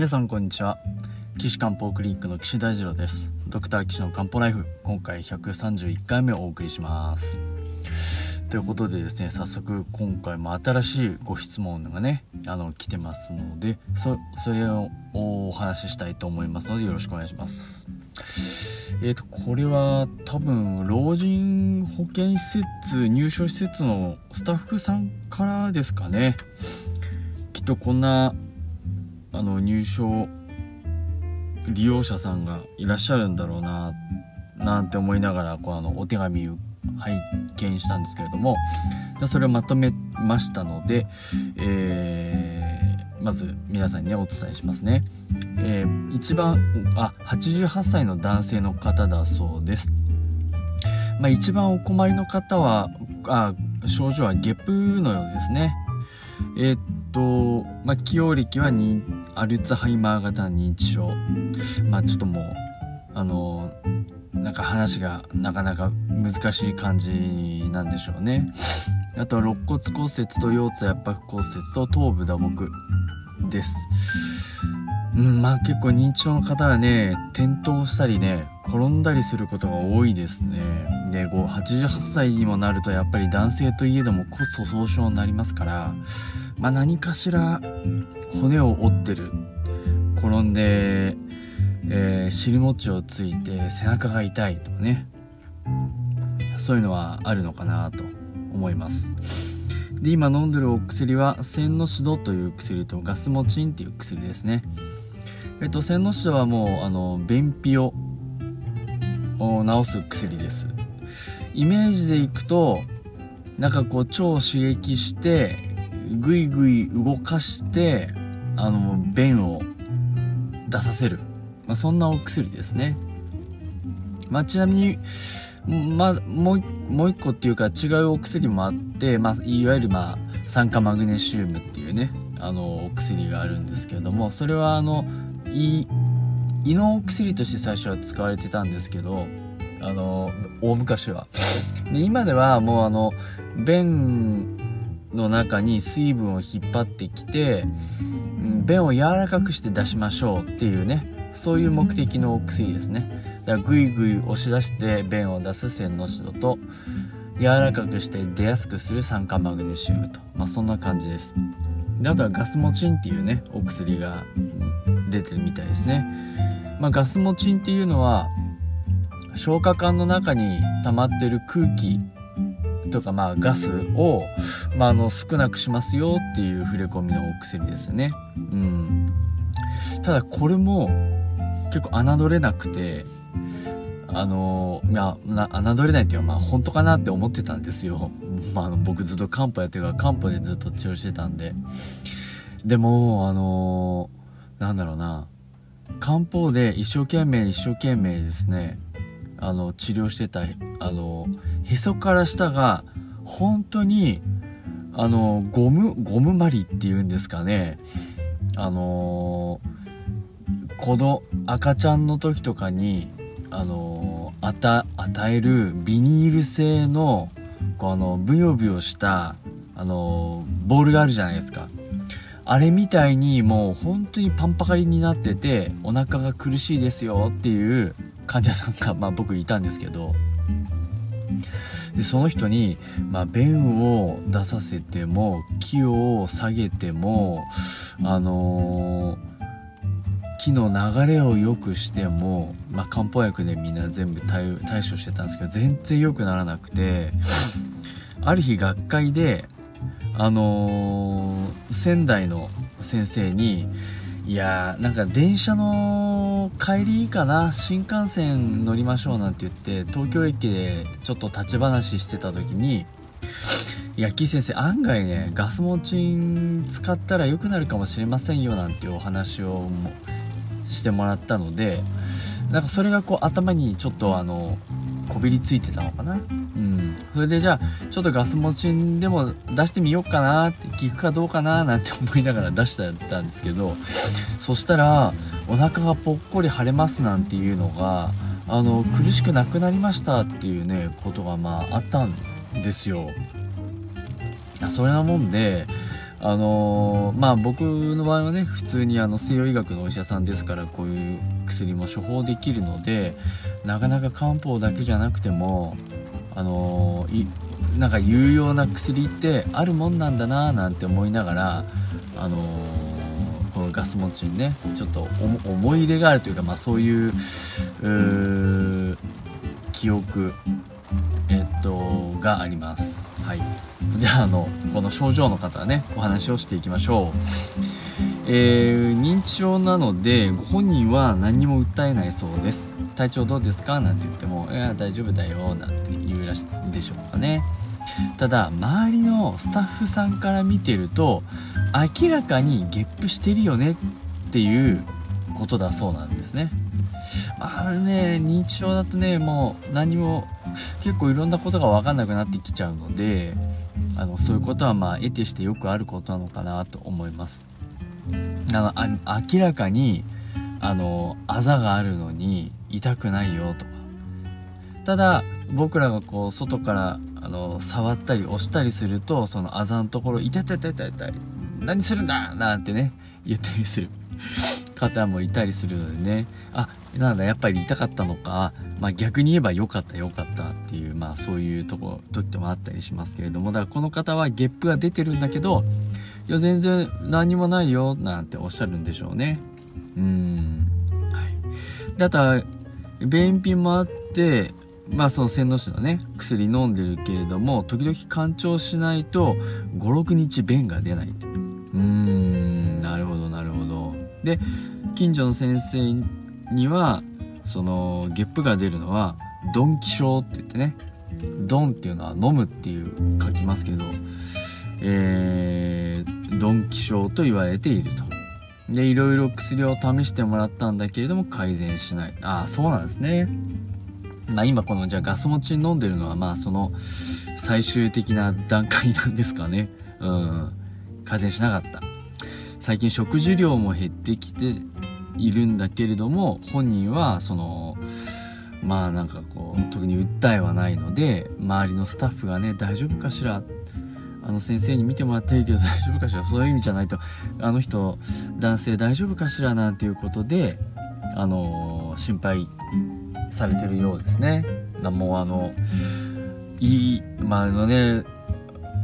皆さんこんにちは。岸漢方クリニックの岸大二郎です。ドクター岸の漢方ライフ今回131回目をお送りします。ということでですね早速今回も新しいご質問がねあの来てますのでそれをお話ししたいと思いますのでよろしくお願いします。えーとこれは多分老人保健施設入所施設のスタッフさんからですかね。きっとこんなあの入所利用者さんがいらっしゃるんだろうななんて思いながらこうあのお手紙を拝見したんですけれどもそれをまとめましたので、えー、まず皆さんにねお伝えしますね、えー、一番あ88歳の男性の方だそうです。まあ、一番お困りの方はあ症状はゲップのようですね。えー、っと、まあ、起用歴はにアルツハイマー型認知症。まあ、ちょっともう、あの、なんか話がなかなか難しい感じなんでしょうね。あとは肋骨骨折と腰椎圧迫骨折と頭部打撲です。うん、まあ結構認知症の方はね、転倒したりね、転んだりすることが多いですね。で、こう、88歳にもなるとやっぱり男性といえども骨粗鬆症になりますから、まあ何かしら骨を折ってる。転んで、えー、尻餅をついて背中が痛いとかね。そういうのはあるのかなと思います。で、今飲んでるお薬は、センノシドという薬とガスモチンっていう薬ですね。えっと、センノシドはもう、あの、便秘を治す薬です。イメージでいくと、なんかこう腸を刺激して、ぐいぐい動かして、あの、便を出させる。まあ、そんなお薬ですね。まあ、ちなみに、まあ、もう、もう一個っていうか違うお薬もあって、まあ、いわゆるまあ、酸化マグネシウムっていうね、あの、お薬があるんですけれども、それはあの、胃、胃のお薬として最初は使われてたんですけど、あの、大昔は。で、今ではもうあの、便の中に水分を引っ張ってきて、便を柔らかくして出しましょうっていうね、そういう目的のお薬ですね。だからぐいぐい押し出して便を出す線のシドと、柔らかくして出やすくする酸化マグネシウムと。まあそんな感じです。で、あとはガスモチンっていうね、お薬が出てるみたいですね。まあガスモチンっていうのは、消化管の中に溜まってる空気とかまあガスを、まあ、あの少なくしますよっていう触れ込みのお薬ですね。うん。ただこれも結構侮れなくて、あの、いや、侮れないっていうのはまあ本当かなって思ってたんですよ。まあ、あの僕ずっと漢方やってるから漢方でずっと治療してたんで。でも、あの、なんだろうな。漢方で一生懸命一生懸命ですね、あの、治療してた、あの、へそから下が、本当に、あの、ゴム、ゴムまりっていうんですかね。あのこの赤ちゃんの時とかに、あの与えるビニール製の、こうあの、ブヨブヨした、あのボールがあるじゃないですか。あれみたいにもう本当にパンパカリになってて、お腹が苦しいですよっていう患者さんが、まあ僕いたんですけど、でその人に、まあ、便を出させても気を下げてもあのー、気の流れを良くしても、まあ、漢方薬でみんな全部対対処してたんですけど全然良くならなくてある日学会であのー、仙台の先生にいやーなんか電車の帰りいいかな新幹線乗りましょうなんて言って東京駅でちょっと立ち話してた時にいや、キー先生、案外ね、ガスモチン使ったら良くなるかもしれませんよなんていうお話をしてもらったので、なんかそれがこう頭にちょっとあの、こびりついてたのかな？うん。それでじゃあ、ちょっとガス持ちでも出してみようかなって、聞くかどうかななんて思いながら出してたんですけど、そしたら、お腹がぽっこり腫れますなんていうのが、あの、苦しくなくなりましたっていうね、ことがまああったんですよ。それなもんで、あのー、まあ僕の場合はね普通にあの西洋医学のお医者さんですからこういう薬も処方できるのでなかなか漢方だけじゃなくてもあのー、なんか有用な薬ってあるもんなんだななんて思いながらあのー、このガス持ちにねちょっと思い入れがあるというか、まあ、そういう記憶えっとがあります。はい。じゃああのこの症状の方はねお話をしていきましょう。えー、認知症なのでご本人は何も訴えないそうです。体調どうですか？なんて言っても「いや大丈夫だよ」なんて言うらしいでしょうかね。ただ周りのスタッフさんから見てると明らかにゲップしてるよねっていうことだそうなんですね。まあね認知症だとねもう何も結構いろんなことが分かんなくなってきちゃうのであのそういうことはまあ得てしてよくあることなのかなと思います。あのあ明らかにあのあざがあるのに痛くないよと。かただ僕らがこう外からあの触ったり押したりするとそのあざのところ痛い痛い痛い痛い痛い何するんだなんてね言ったりする方もいたりするのでね。あなんだやっぱり痛かったのか、まあ、逆に言えば良かった良かったっていうまあそういうとこ時もあったりしますけれどもだからこの方はゲップが出てるんだけどいや全然何もないよなんておっしゃるんでしょうね。うん。はい。であとは便秘もあってまあその洗脳紙のね薬飲んでるけれども時々干潮しないと56日便が出ないうーん。なるほどなるほど。で近所の先生にはそのゲップが出るのはドンキ症って言ってね。ドンっていうのは飲むっていう書きますけどえー、ドンキ症と言われていると。でいろいろ薬を試してもらったんだけれども改善しない。ああそうなんですね。まあ今このじゃあガス持ちに飲んでるのはまあその最終的な段階なんですかね。うん。改善しなかった。最近食事量も減ってきているんだけれども本人はそのまあなんかこう特に訴えはないので周りのスタッフがね大丈夫かしら？あの先生に見てもらってるけど 大丈夫かしら？そういう意味じゃないとあの人男性大丈夫かしら？なんていうことであの心配されてるようですね。もうあのいいまああのね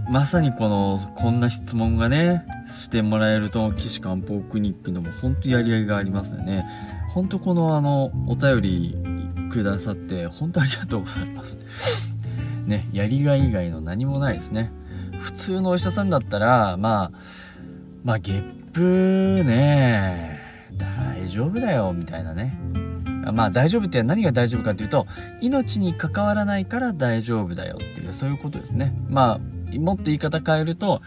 まさにこのこんな質問がねしてもらえると岸漢方クリニックのも本当やりがいがありますよね。本当このあのお便りくださって本当ありがとうございます。ねやりがい以外の何もないですね。普通のお医者さんだったらまあまあゲップね大丈夫だよみたいなね。まあ大丈夫って何が大丈夫かというと命に関わらないから大丈夫だよっていうそういうことですね。まあもっと言い方変えると、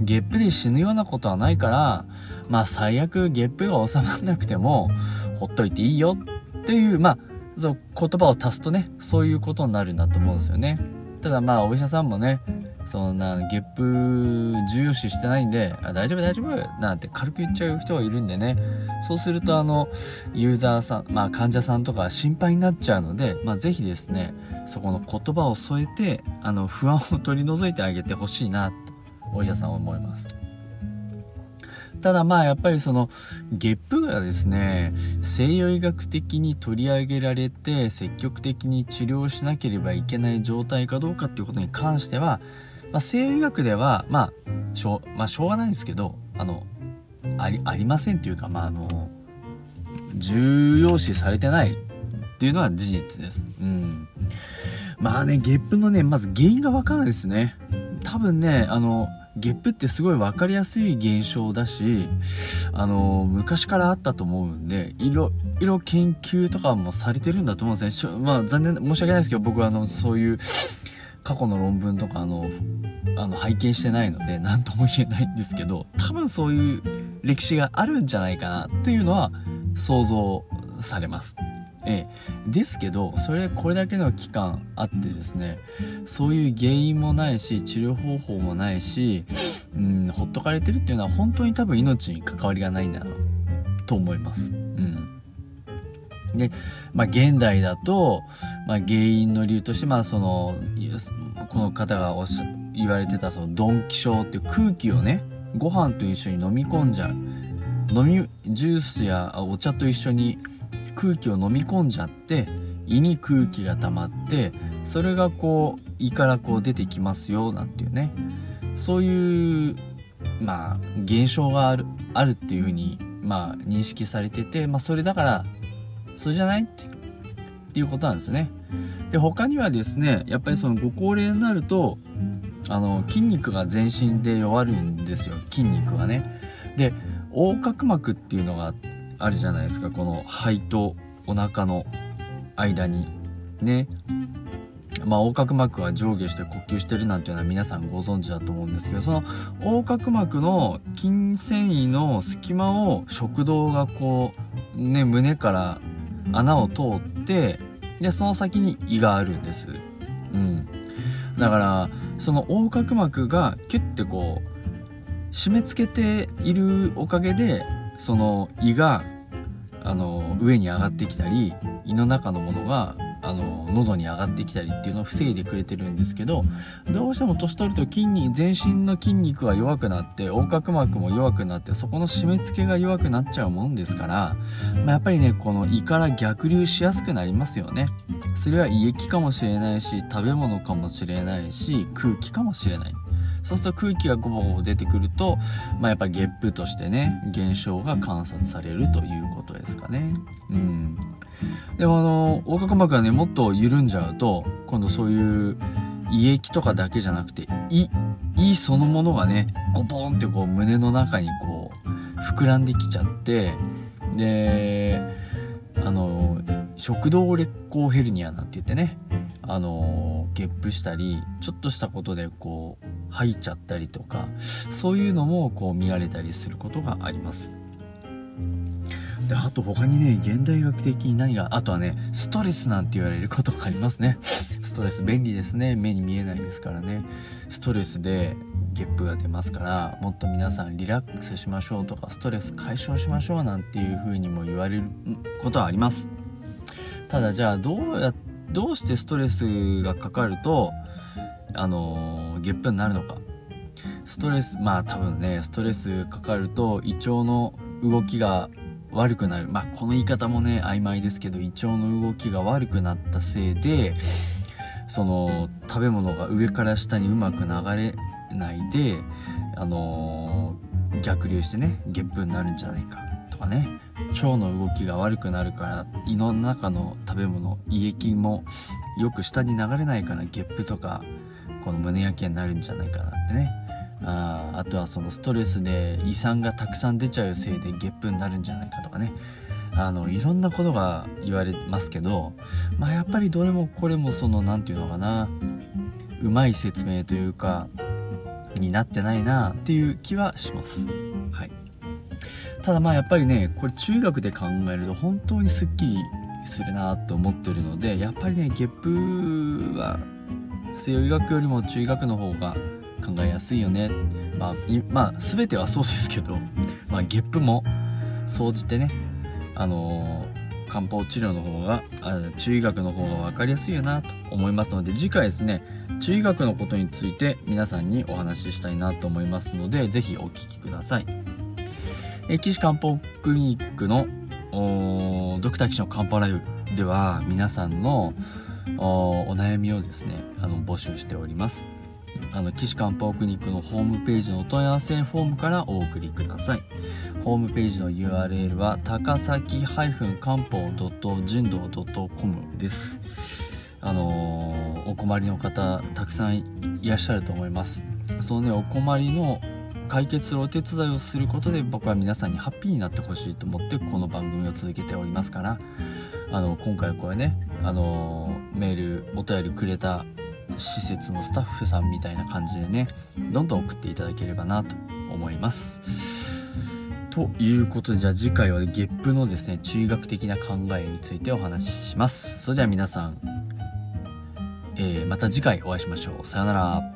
ゲップで死ぬようなことはないから、まあ最悪ゲップが収まらなくても、ほっといていいよっていう、まあ、そう言葉を足すとね、そういうことになるんだと思うんですよね。ただまあお医者さんもね、そんなゲップ重要視してないんで、あ大丈夫大丈夫なんて軽く言っちゃう人がいるんでね。そうするとあの、ユーザーさん、まあ患者さんとか心配になっちゃうので、まあぜひですね、そこの言葉を添えて、あの、不安を取り除いてあげてほしいな、と、お医者さんは思います。ただまあやっぱりそのゲップがですね西洋医学的に取り上げられて積極的に治療しなければいけない状態かどうかっていうことに関してはまあ、西洋医学では、まあ、しょう、まあ、しょうがないんですけど、あの、あり、ありませんというか、まあ、あの、重要視されてないっていうのは事実です。うん。まあね、ゲップのね、まず原因がわかんないですね。多分ね、あの、ゲップってすごい分かりやすい現象だし、あの、昔からあったと思うんで、いろ、いろ研究とかもされてるんだと思うんですね。まあ残念、申し訳ないですけど、僕はあの、そういう、過去の論文とかあのあの拝見してないので何とも言えないんですけど多分そういう歴史があるんじゃないかなというのは想像されます。ええ、ですけどそれこれだけの期間あってですねそういう原因もないし治療方法もないし、うん、ほっとかれてるっていうのは本当に多分命に関わりがないんだなと思います。で、まあ、現代だと、まあ、原因の理由として、まあ、その、この方がおし、言われてた、その、ドンキ症っていう空気をね、ご飯と一緒に飲み込んじゃう。飲みジュースやお茶と一緒に空気を飲み込んじゃって胃に空気が溜まってそれがこう胃からこう出てきますよなんていうね。そういうまあ現象があるあるっていうふうにまあ認識されててまあそれだからそれじゃない？ってっていうことなんですね。で他にはですねやっぱりそのご高齢になるとあの筋肉が全身で弱るんですよ。筋肉がね。で横隔膜っていうのがあるじゃないですか。この肺とお腹の間にね。まあ、横隔膜は上下して呼吸してるなんていうのは皆さんご存知だと思うんですけど、その横隔膜の筋繊維の隙間を食道がこう、ね、胸から穴を通って、で、その先に胃があるんです。うん。だから、その横隔膜がキュッてこう、締め付けているおかげで、その胃が、あの、上に上がってきたり、胃の中のものがあの喉に上がってきたりっていうのを防いでくれてるんですけどどうしても年取ると筋肉全身の筋肉が弱くなって横隔膜も弱くなってそこの締め付けが弱くなっちゃうもんですから、まあ、やっぱりねこの胃から逆流しやすくなりますよね。それは胃液かもしれないし食べ物かもしれないし空気かもしれない。そうすると空気がゴボゴボ出てくると、まあ、やっぱゲップとしてね現象が観察されるということですかね。うん。でもあの横隔膜がねもっと緩んじゃうと今度そういう胃液とかだけじゃなくて胃胃そのものがねゴポンってこう胸の中にこう膨らんできちゃってであの食道劣行ヘルニアなんて言ってねあのゲップしたりちょっとしたことでこう吐いちゃったりとかそういうのもこう見られたりすることがあります。であと他にね現代学的に何があとはねストレスなんて言われることがありますね。ストレス便利ですね。目に見えないですからね。ストレスでゲップが出ますからもっと皆さんリラックスしましょうとかストレス解消しましょうなんていう風にも言われることはあります。ただじゃあどうやどうしてストレスがかかるとあのー、ゲップになるのか。ストレスまあ多分ねストレスかかると胃腸の動きが悪くなる。まあ、この言い方もね、曖昧ですけど、胃腸の動きが悪くなったせいで、その、食べ物が上から下にうまく流れないで、あのー、逆流してね、ゲップになるんじゃないか。とかね、腸の動きが悪くなるから、胃の中の食べ物、胃液もよく下に流れないから、ゲップとか、この胸焼けになるんじゃないかなってね。ああとはそのストレスで胃酸がたくさん出ちゃうせいでゲップになるんじゃないかとかね。あのいろんなことが言われますけどまあやっぱりどれもこれもその何て言うのかな。うまい説明というかになってないなっていう気はします。はい。ただまあやっぱりねこれ中学で考えると本当にすっきりするなと思ってるのでやっぱりねゲップは西洋医学よりも中医学の方が考えやすいよね。まあ、まあ、全てはそうですけど、まあ、ゲップも総じてねあのー、漢方治療の方が中医学の方が分かりやすいよなと思いますので次回ですね中医学のことについて皆さんにお話ししたいなと思いますので是非お聴きください。え岸漢方クリニックのドクター岸の漢方ライブでは皆さんのお悩みをですねあの募集しております。あの岸漢方クリニックのホームページのお問い合わせフォームからお送りください。ホームページの URL は高崎漢方人道 .com です。あのー、お困りの方たくさんいらっしゃると思います。そのねお困りの解決するお手伝いをすることで僕は皆さんにハッピーになってほしいと思ってこの番組を続けておりますからあの今回これねあのメールお便りくれた施設のスタッフさんみたいな感じでねどんどん送っていただければなと思います。ということでじゃあ次回はゲップのですね中医学的な考えについてお話しします。それでは皆さん、えー、また次回お会いしましょう。さようなら。